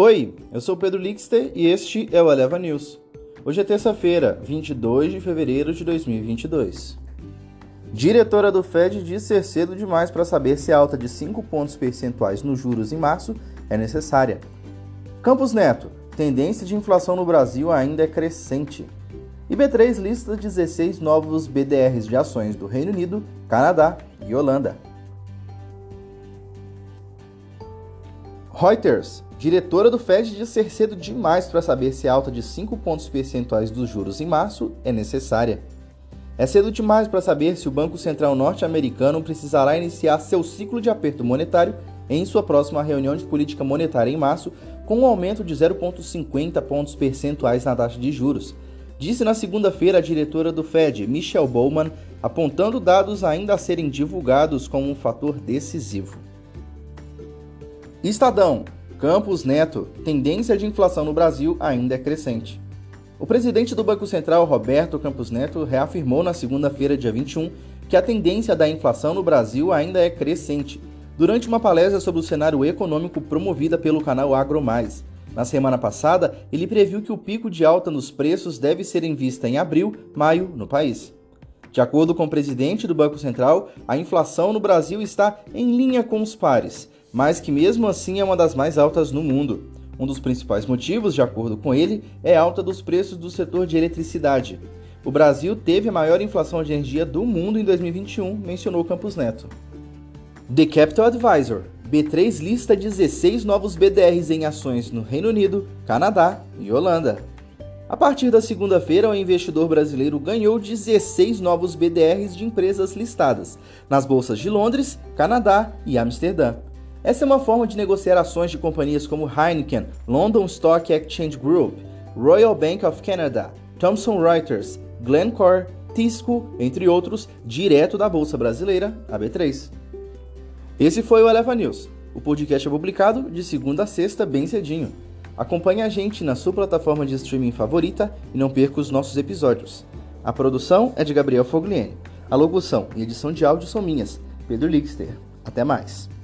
Oi, eu sou Pedro Lixter e este é o Eleva News. Hoje é terça-feira, 22 de fevereiro de 2022. Diretora do Fed diz ser cedo demais para saber se a alta de 5 pontos percentuais nos juros em março é necessária. Campos Neto, tendência de inflação no Brasil ainda é crescente. E B3 lista 16 novos BDRs de ações do Reino Unido, Canadá e Holanda. Reuters, diretora do Fed diz ser cedo demais para saber se a alta de 5 pontos percentuais dos juros em março é necessária. É cedo demais para saber se o Banco Central norte-americano precisará iniciar seu ciclo de aperto monetário em sua próxima reunião de política monetária em março, com um aumento de 0,50 pontos percentuais na taxa de juros, disse na segunda-feira a diretora do Fed, Michelle Bowman, apontando dados ainda a serem divulgados como um fator decisivo. Estadão, Campos Neto, tendência de inflação no Brasil ainda é crescente. O presidente do Banco Central, Roberto Campos Neto, reafirmou na segunda-feira, dia 21, que a tendência da inflação no Brasil ainda é crescente, durante uma palestra sobre o cenário econômico promovida pelo canal Agro Mais. Na semana passada, ele previu que o pico de alta nos preços deve ser em vista em abril, maio, no país. De acordo com o presidente do Banco Central, a inflação no Brasil está em linha com os pares, mas que mesmo assim é uma das mais altas no mundo. Um dos principais motivos, de acordo com ele, é a alta dos preços do setor de eletricidade. O Brasil teve a maior inflação de energia do mundo em 2021, mencionou Campos Neto. The Capital Advisor B3 lista 16 novos BDRs em ações no Reino Unido, Canadá e Holanda. A partir da segunda-feira, o investidor brasileiro ganhou 16 novos BDRs de empresas listadas nas bolsas de Londres, Canadá e Amsterdã. Essa é uma forma de negociar ações de companhias como Heineken, London Stock Exchange Group, Royal Bank of Canada, Thomson Reuters, Glencore, Tisco, entre outros, direto da Bolsa Brasileira, a B3. Esse foi o Eleva News. O podcast é publicado de segunda a sexta, bem cedinho. Acompanhe a gente na sua plataforma de streaming favorita e não perca os nossos episódios. A produção é de Gabriel Fogliene. A locução e edição de áudio são minhas, Pedro Lixter. Até mais.